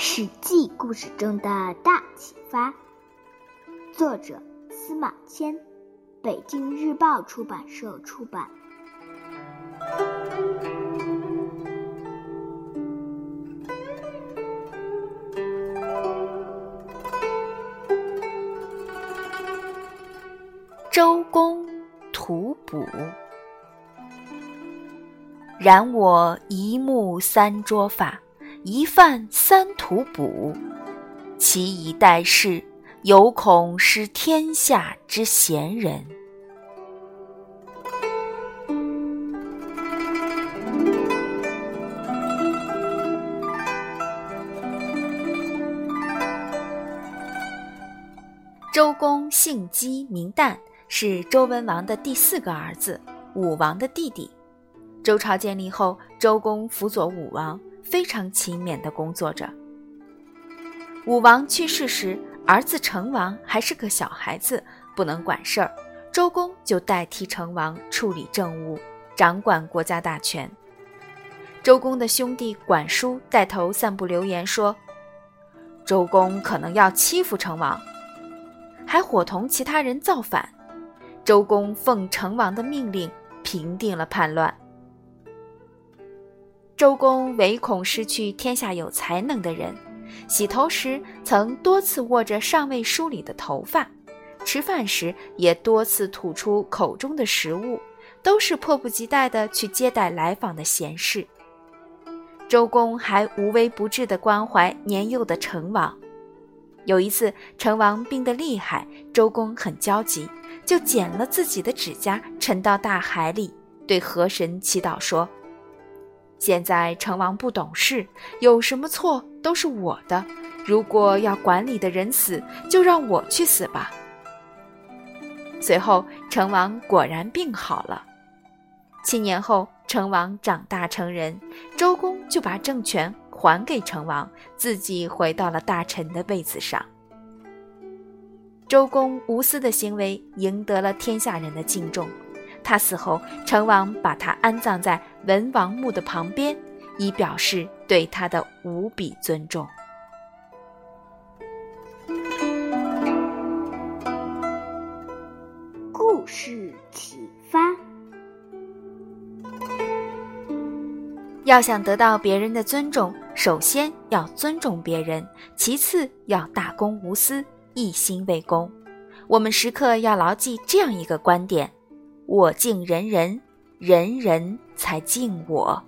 史记故事中的大启发，作者司马迁，北京日报出版社出版。周公吐哺，然我一木三捉法。一饭三吐哺，其以待世，犹恐失天下之贤人。周公姓姬名旦，是周文王的第四个儿子，武王的弟弟。周朝建立后，周公辅佐武王。非常勤勉地工作着。武王去世时，儿子成王还是个小孩子，不能管事儿。周公就代替成王处理政务，掌管国家大权。周公的兄弟管叔带头散布流言，说周公可能要欺负成王，还伙同其他人造反。周公奉成王的命令，平定了叛乱。周公唯恐失去天下有才能的人，洗头时曾多次握着尚未梳理的头发，吃饭时也多次吐出口中的食物，都是迫不及待地去接待来访的贤士。周公还无微不至地关怀年幼的成王。有一次，成王病得厉害，周公很焦急，就剪了自己的指甲，沉到大海里，对河神祈祷说。现在成王不懂事，有什么错都是我的。如果要管理的人死，就让我去死吧。随后，成王果然病好了。七年后，成王长大成人，周公就把政权还给成王，自己回到了大臣的位子上。周公无私的行为赢得了天下人的敬重。他死后，成王把他安葬在文王墓的旁边，以表示对他的无比尊重。故事启发：要想得到别人的尊重，首先要尊重别人，其次要大公无私，一心为公。我们时刻要牢记这样一个观点。我敬人人，人人才敬我。